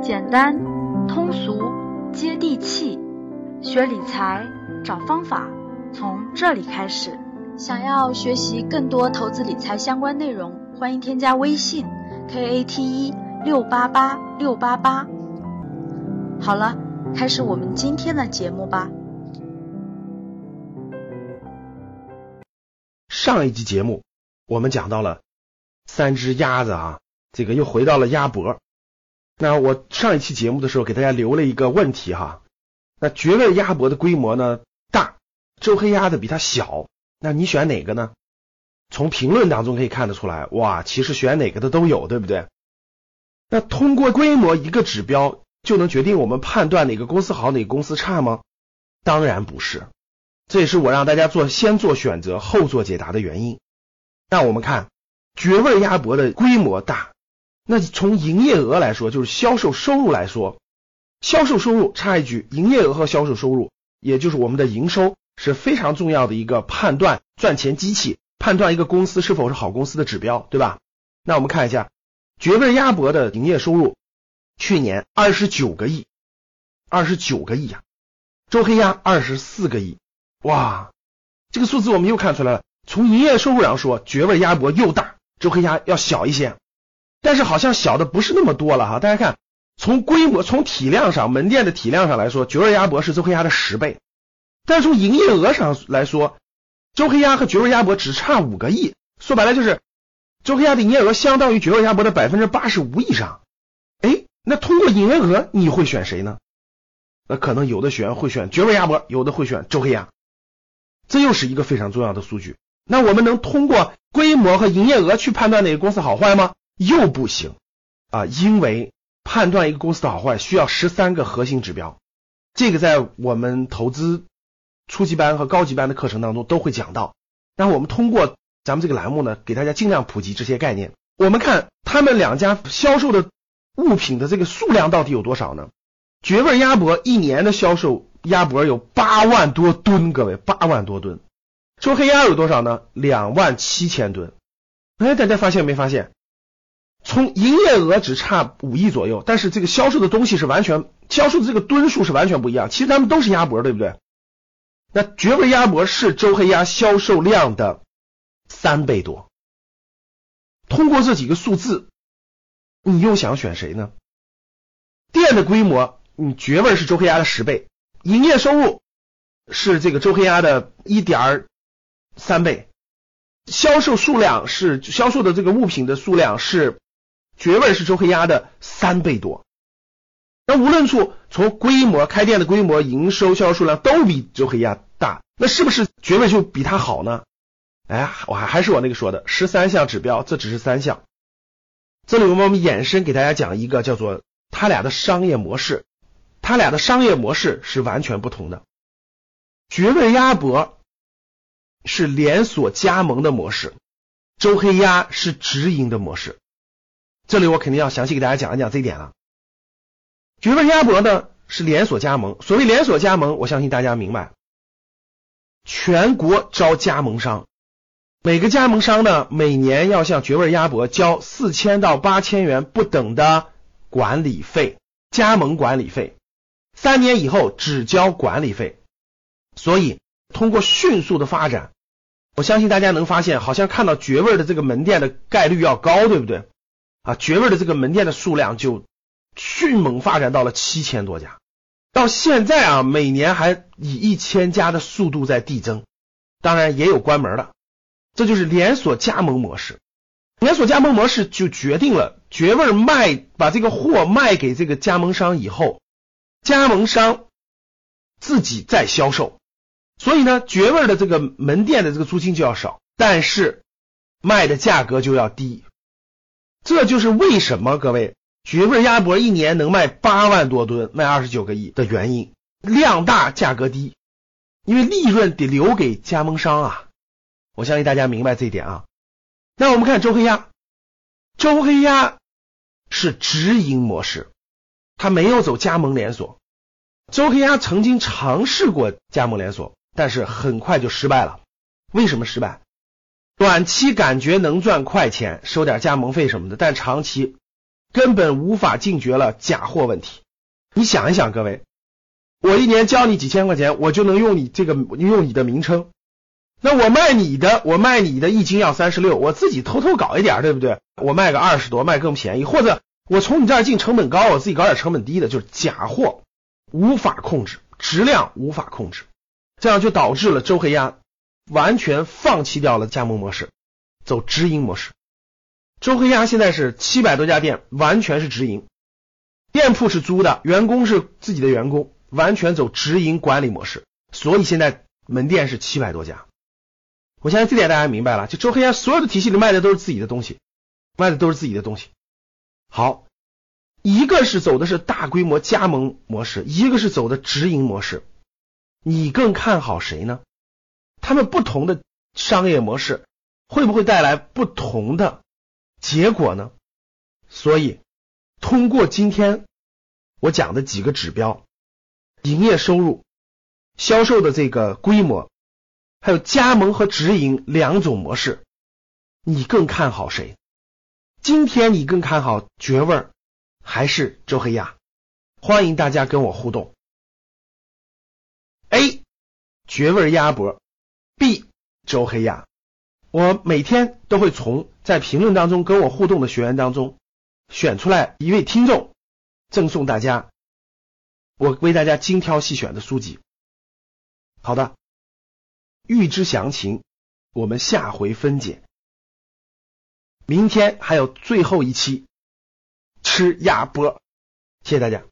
简单、通俗、接地气，学理财找方法，从这里开始。想要学习更多投资理财相关内容，欢迎添加微信 k a t 一六八八六八八。好了，开始我们今天的节目吧。上一集节目我们讲到了三只鸭子啊，这个又回到了鸭脖。那我上一期节目的时候给大家留了一个问题哈，那绝味鸭脖的规模呢大，周黑鸭的比它小。那你选哪个呢？从评论当中可以看得出来，哇，其实选哪个的都有，对不对？那通过规模一个指标就能决定我们判断哪个公司好，哪个公司差吗？当然不是，这也是我让大家做先做选择后做解答的原因。那我们看绝味鸭脖的规模大，那从营业额来说，就是销售收入来说，销售收入插一句，营业额和销售收入，也就是我们的营收。是非常重要的一个判断赚钱机器，判断一个公司是否是好公司的指标，对吧？那我们看一下绝味鸭脖的营业收入，去年二十九个亿，二十九个亿呀。周黑鸭二十四个亿，哇，这个数字我们又看出来了。从营业收入上说，绝味鸭脖又大，周黑鸭要小一些，但是好像小的不是那么多了哈。大家看，从规模、从体量上，门店的体量上来说，绝味鸭脖是周黑鸭的十倍。但是从营业额上来说，周黑鸭和绝味鸭脖只差五个亿，说白了就是周黑鸭的营业额相当于绝味鸭脖的百分之八十五以上。哎，那通过营业额你会选谁呢？那可能有的学员会选绝味鸭脖，有的会选周黑鸭。这又是一个非常重要的数据。那我们能通过规模和营业额去判断哪个公司好坏吗？又不行啊，因为判断一个公司的好坏需要十三个核心指标，这个在我们投资。初级班和高级班的课程当中都会讲到，那我们通过咱们这个栏目呢，给大家尽量普及这些概念。我们看他们两家销售的物品的这个数量到底有多少呢？绝味鸭脖一年的销售鸭脖有八万多吨，各位八万多吨。周黑鸭有多少呢？两万七千吨。哎，大家发现没发现？从营业额只差五亿左右，但是这个销售的东西是完全销售的这个吨数是完全不一样。其实他们都是鸭脖，对不对？那绝味鸭脖是周黑鸭销售量的三倍多。通过这几个数字，你又想选谁呢？店的规模，你绝味是周黑鸭的十倍，营业收入是这个周黑鸭的一点三倍，销售数量是销售的这个物品的数量是绝味是周黑鸭的三倍多。那无论处从规模、开店的规模、营收、销售数量都比周黑鸭大，那是不是绝味就比它好呢？哎，我还还是我那个说的十三项指标，这只是三项。这里我们衍生给大家讲一个叫做它俩的商业模式，它俩的商业模式是完全不同的。绝味鸭脖是连锁加盟的模式，周黑鸭是直营的模式。这里我肯定要详细给大家讲一讲这一点了。绝味鸭脖呢是连锁加盟，所谓连锁加盟，我相信大家明白，全国招加盟商，每个加盟商呢每年要向绝味鸭脖交四千到八千元不等的管理费，加盟管理费，三年以后只交管理费。所以通过迅速的发展，我相信大家能发现，好像看到绝味的这个门店的概率要高，对不对？啊，绝味的这个门店的数量就。迅猛发展到了七千多家，到现在啊，每年还以一千家的速度在递增，当然也有关门的，这就是连锁加盟模式。连锁加盟模式就决定了绝味卖把这个货卖给这个加盟商以后，加盟商自己再销售，所以呢，绝味的这个门店的这个租金就要少，但是卖的价格就要低，这就是为什么各位。绝味鸭脖一年能卖八万多吨，卖二十九个亿的原因，量大价格低，因为利润得留给加盟商啊。我相信大家明白这一点啊。那我们看周黑鸭，周黑鸭是直营模式，它没有走加盟连锁。周黑鸭曾经尝试过加盟连锁，但是很快就失败了。为什么失败？短期感觉能赚快钱，收点加盟费什么的，但长期根本无法禁绝了假货问题。你想一想，各位，我一年交你几千块钱，我就能用你这个用你的名称，那我卖你的，我卖你的一斤要三十六，我自己偷偷搞一点，对不对？我卖个二十多，卖更便宜，或者我从你这儿进成本高，我自己搞点成本低的，就是假货，无法控制，质量无法控制，这样就导致了周黑鸭。完全放弃掉了加盟模式，走直营模式。周黑鸭现在是七百多家店，完全是直营，店铺是租的，员工是自己的员工，完全走直营管理模式。所以现在门店是七百多家。我相信这点大家明白了，就周黑鸭所有的体系里卖的都是自己的东西，卖的都是自己的东西。好，一个是走的是大规模加盟模式，一个是走的直营模式，你更看好谁呢？他们不同的商业模式会不会带来不同的结果呢？所以，通过今天我讲的几个指标，营业收入、销售的这个规模，还有加盟和直营两种模式，你更看好谁？今天你更看好绝味儿还是周黑鸭？欢迎大家跟我互动。绝味鸭脖。B 周黑鸭，我每天都会从在评论当中跟我互动的学员当中选出来一位听众，赠送大家我为大家精挑细选的书籍。好的，预知详情，我们下回分解。明天还有最后一期吃鸭脖，谢谢大家，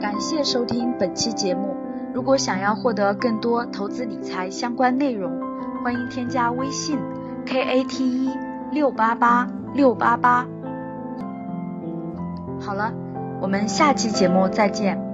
感谢收听本期节目。如果想要获得更多投资理财相关内容，欢迎添加微信 k a t e 六八八六八八。好了，我们下期节目再见。